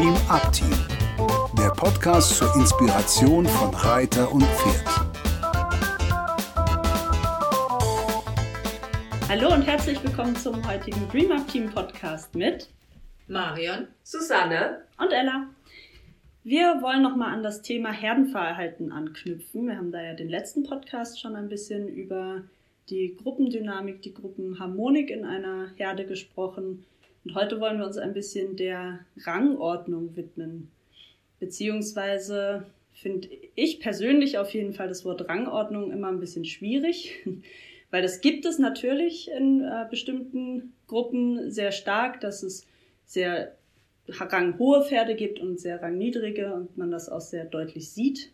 Dream Up Team, der Podcast zur Inspiration von Reiter und Pferd. Hallo und herzlich willkommen zum heutigen Dream Up Team Podcast mit Marion, Susanne und Ella. Wir wollen nochmal an das Thema Herdenverhalten anknüpfen. Wir haben da ja den letzten Podcast schon ein bisschen über die Gruppendynamik, die Gruppenharmonik in einer Herde gesprochen. Und heute wollen wir uns ein bisschen der Rangordnung widmen. Beziehungsweise finde ich persönlich auf jeden Fall das Wort Rangordnung immer ein bisschen schwierig, weil das gibt es natürlich in äh, bestimmten Gruppen sehr stark, dass es sehr ranghohe Pferde gibt und sehr rangniedrige und man das auch sehr deutlich sieht.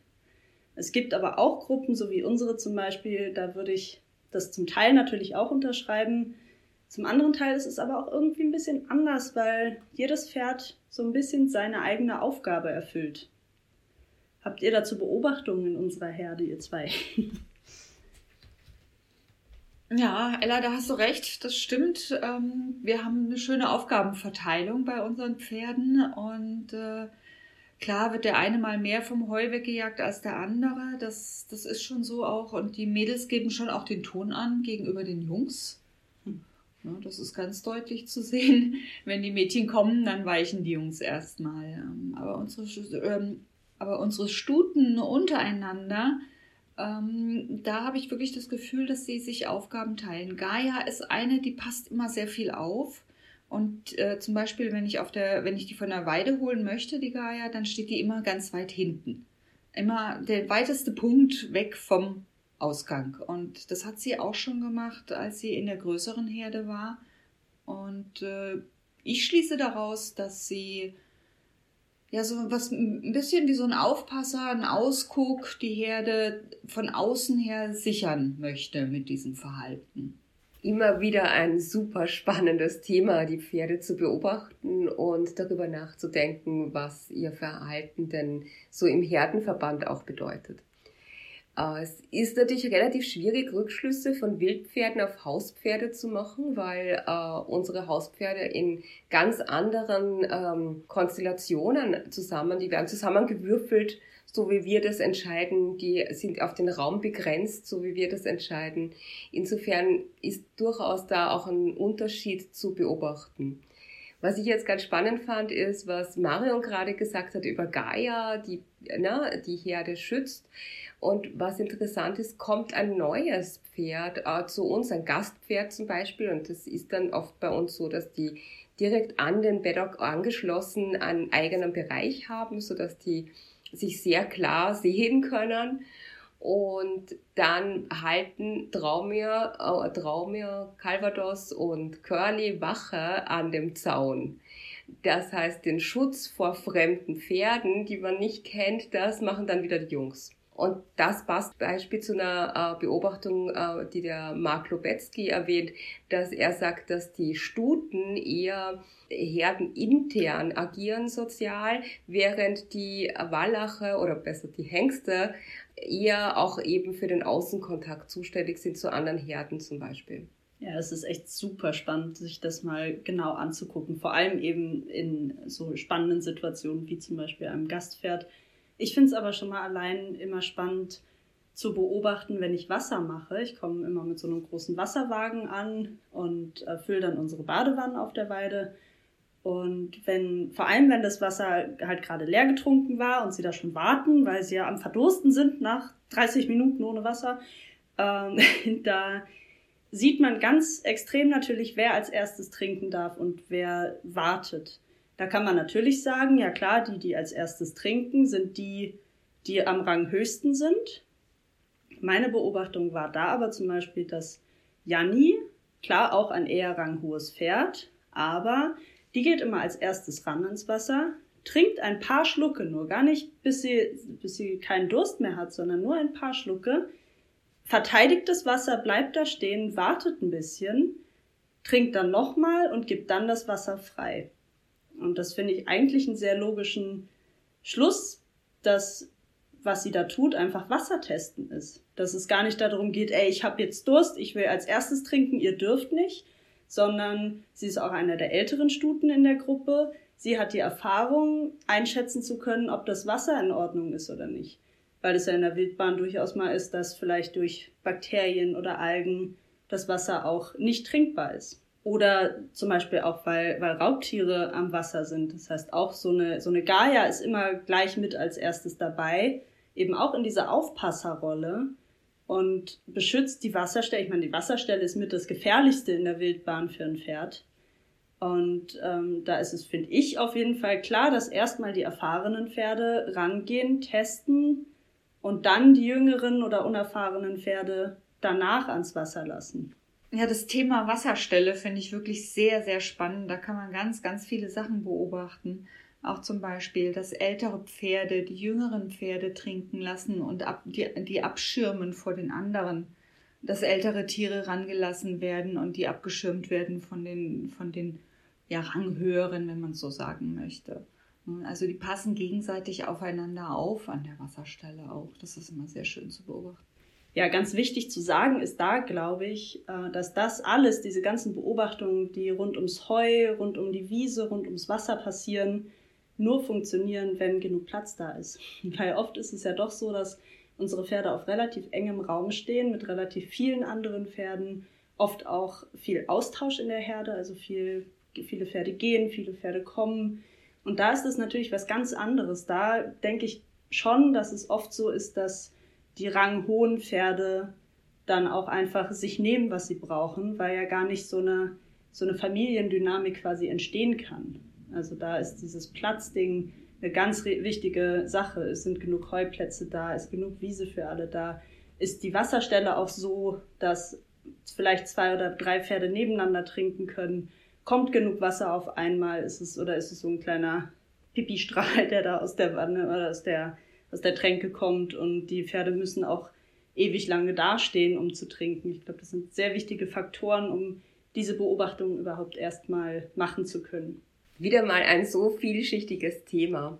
Es gibt aber auch Gruppen, so wie unsere zum Beispiel, da würde ich das zum Teil natürlich auch unterschreiben. Zum anderen Teil ist es aber auch irgendwie ein bisschen anders, weil jedes Pferd so ein bisschen seine eigene Aufgabe erfüllt. Habt ihr dazu Beobachtungen in unserer Herde, ihr zwei? Ja, Ella, da hast du recht, das stimmt. Ähm, wir haben eine schöne Aufgabenverteilung bei unseren Pferden und äh, klar wird der eine mal mehr vom Heu weggejagt als der andere. Das, das ist schon so auch. Und die Mädels geben schon auch den Ton an gegenüber den Jungs. Ja, das ist ganz deutlich zu sehen. Wenn die Mädchen kommen, dann weichen die Jungs erstmal. Ähm, aber unsere, ähm, aber unsere Stuten untereinander, ähm, da habe ich wirklich das Gefühl, dass sie sich Aufgaben teilen. Gaia ist eine, die passt immer sehr viel auf. Und äh, zum Beispiel, wenn ich auf der, wenn ich die von der Weide holen möchte, die Gaia, dann steht die immer ganz weit hinten. Immer der weiteste Punkt weg vom Ausgang. Und das hat sie auch schon gemacht, als sie in der größeren Herde war. Und äh, ich schließe daraus, dass sie ja, so was ein bisschen wie so ein Aufpasser, ein Ausguck, die Herde von außen her sichern möchte mit diesem Verhalten. Immer wieder ein super spannendes Thema, die Pferde zu beobachten und darüber nachzudenken, was ihr Verhalten denn so im Herdenverband auch bedeutet. Äh, es ist natürlich relativ schwierig, Rückschlüsse von Wildpferden auf Hauspferde zu machen, weil äh, unsere Hauspferde in ganz anderen ähm, Konstellationen zusammen, die werden zusammengewürfelt, so wie wir das entscheiden, die sind auf den Raum begrenzt, so wie wir das entscheiden. Insofern ist durchaus da auch ein Unterschied zu beobachten. Was ich jetzt ganz spannend fand, ist, was Marion gerade gesagt hat über Gaia, die na, die Herde schützt. Und was interessant ist, kommt ein neues Pferd äh, zu uns, ein Gastpferd zum Beispiel. Und das ist dann oft bei uns so, dass die direkt an den Beddock angeschlossen einen eigenen Bereich haben, so dass die sich sehr klar sehen können. Und dann halten Traumir, äh, Traumir, Calvados und Curly Wache an dem Zaun. Das heißt, den Schutz vor fremden Pferden, die man nicht kennt, das machen dann wieder die Jungs. Und das passt Beispiel zu einer äh, Beobachtung, äh, die der Mark Lobetzky erwähnt, dass er sagt, dass die Stuten eher herdenintern agieren sozial, während die Wallache oder besser die Hengste eher auch eben für den Außenkontakt zuständig sind zu anderen Herden zum Beispiel. Ja, es ist echt super spannend, sich das mal genau anzugucken. Vor allem eben in so spannenden Situationen wie zum Beispiel einem Gastpferd. Ich finde es aber schon mal allein immer spannend zu beobachten, wenn ich Wasser mache. Ich komme immer mit so einem großen Wasserwagen an und äh, fülle dann unsere Badewanne auf der Weide. Und wenn, vor allem wenn das Wasser halt gerade leer getrunken war und sie da schon warten, weil sie ja am Verdursten sind nach 30 Minuten ohne Wasser, ähm, da sieht man ganz extrem natürlich, wer als erstes trinken darf und wer wartet. Da kann man natürlich sagen, ja klar, die, die als erstes trinken, sind die, die am Rang höchsten sind. Meine Beobachtung war da aber zum Beispiel, dass Janni, klar auch ein eher ranghohes Pferd, aber die geht immer als erstes ran ins Wasser, trinkt ein paar Schlucke nur, gar nicht bis sie, bis sie keinen Durst mehr hat, sondern nur ein paar Schlucke, verteidigt das Wasser, bleibt da stehen, wartet ein bisschen, trinkt dann nochmal und gibt dann das Wasser frei. Und das finde ich eigentlich einen sehr logischen Schluss, dass was sie da tut, einfach Wasser testen ist. Dass es gar nicht darum geht, ey, ich habe jetzt Durst, ich will als erstes trinken, ihr dürft nicht, sondern sie ist auch einer der älteren Stuten in der Gruppe. Sie hat die Erfahrung, einschätzen zu können, ob das Wasser in Ordnung ist oder nicht. Weil es ja in der Wildbahn durchaus mal ist, dass vielleicht durch Bakterien oder Algen das Wasser auch nicht trinkbar ist. Oder zum Beispiel auch, weil, weil Raubtiere am Wasser sind. Das heißt, auch so eine, so eine Gaia ist immer gleich mit als erstes dabei, eben auch in dieser Aufpasserrolle und beschützt die Wasserstelle. Ich meine, die Wasserstelle ist mit das Gefährlichste in der Wildbahn für ein Pferd. Und ähm, da ist es, finde ich, auf jeden Fall klar, dass erstmal die erfahrenen Pferde rangehen, testen und dann die jüngeren oder unerfahrenen Pferde danach ans Wasser lassen. Ja, das Thema Wasserstelle finde ich wirklich sehr, sehr spannend. Da kann man ganz, ganz viele Sachen beobachten. Auch zum Beispiel, dass ältere Pferde die jüngeren Pferde trinken lassen und ab, die, die abschirmen vor den anderen. Dass ältere Tiere rangelassen werden und die abgeschirmt werden von den, von den ja, Ranghöheren, wenn man so sagen möchte. Also die passen gegenseitig aufeinander auf an der Wasserstelle auch. Das ist immer sehr schön zu beobachten ja, ganz wichtig zu sagen ist da, glaube ich, äh, dass das alles, diese ganzen Beobachtungen, die rund ums Heu, rund um die Wiese, rund ums Wasser passieren, nur funktionieren, wenn genug Platz da ist. Weil oft ist es ja doch so, dass unsere Pferde auf relativ engem Raum stehen mit relativ vielen anderen Pferden, oft auch viel Austausch in der Herde, also viel, viele Pferde gehen, viele Pferde kommen. Und da ist es natürlich was ganz anderes. Da denke ich schon, dass es oft so ist, dass die ranghohen Pferde dann auch einfach sich nehmen, was sie brauchen, weil ja gar nicht so eine, so eine Familiendynamik quasi entstehen kann. Also da ist dieses Platzding eine ganz wichtige Sache. Es sind genug Heuplätze da, ist genug Wiese für alle da. Ist die Wasserstelle auch so, dass vielleicht zwei oder drei Pferde nebeneinander trinken können? Kommt genug Wasser auf einmal? Ist es, oder ist es so ein kleiner Pipi-Strahl, der da aus der Wanne oder aus der aus der Tränke kommt und die Pferde müssen auch ewig lange dastehen, um zu trinken. Ich glaube, das sind sehr wichtige Faktoren, um diese Beobachtungen überhaupt erstmal machen zu können. Wieder mal ein so vielschichtiges Thema.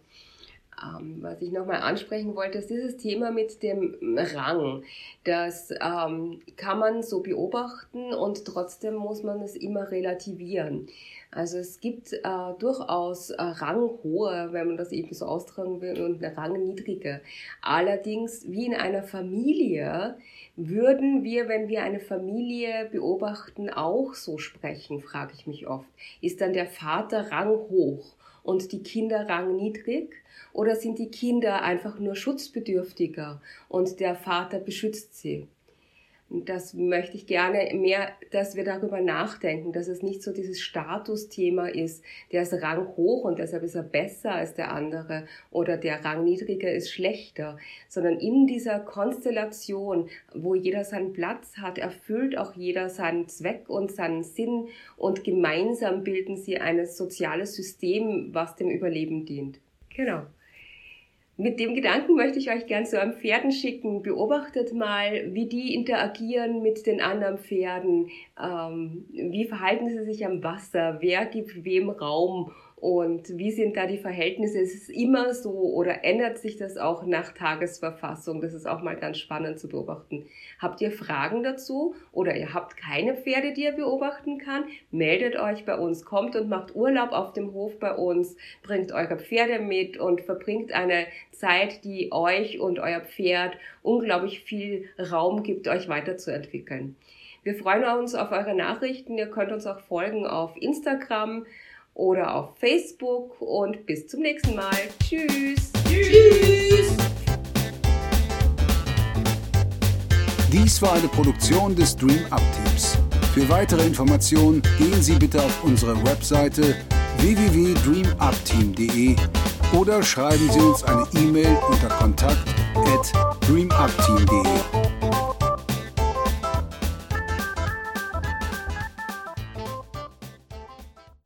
Ähm, was ich nochmal ansprechen wollte, ist dieses Thema mit dem Rang. Das ähm, kann man so beobachten und trotzdem muss man es immer relativieren. Also es gibt äh, durchaus äh, ranghohe, wenn man das eben so austragen will, und rangniedrige. Allerdings, wie in einer Familie, würden wir, wenn wir eine Familie beobachten, auch so sprechen, frage ich mich oft. Ist dann der Vater ranghoch und die Kinder rangniedrig? Oder sind die Kinder einfach nur schutzbedürftiger und der Vater beschützt sie? Das möchte ich gerne mehr, dass wir darüber nachdenken, dass es nicht so dieses Statusthema ist, der ist Rang hoch und deshalb ist er besser als der andere oder der Rang niedriger ist schlechter, sondern in dieser Konstellation, wo jeder seinen Platz hat, erfüllt auch jeder seinen Zweck und seinen Sinn und gemeinsam bilden sie ein soziales System, was dem Überleben dient. Genau. Mit dem Gedanken möchte ich euch gern zu einem Pferden schicken. Beobachtet mal, wie die interagieren mit den anderen Pferden. Ähm, wie verhalten sie sich am Wasser? Wer gibt wem Raum? Und wie sind da die Verhältnisse? Ist es immer so oder ändert sich das auch nach Tagesverfassung? Das ist auch mal ganz spannend zu beobachten. Habt ihr Fragen dazu oder ihr habt keine Pferde, die ihr beobachten kann? Meldet euch bei uns, kommt und macht Urlaub auf dem Hof bei uns, bringt eure Pferde mit und verbringt eine Zeit, die euch und euer Pferd unglaublich viel Raum gibt, euch weiterzuentwickeln. Wir freuen uns auf eure Nachrichten. Ihr könnt uns auch folgen auf Instagram oder auf Facebook und bis zum nächsten Mal. Tschüss. Tschüss. Dies war eine Produktion des Dream Up Teams. Für weitere Informationen gehen Sie bitte auf unsere Webseite www.dreamupteam.de oder schreiben Sie uns eine E-Mail unter kontakt at dreamupteam.de.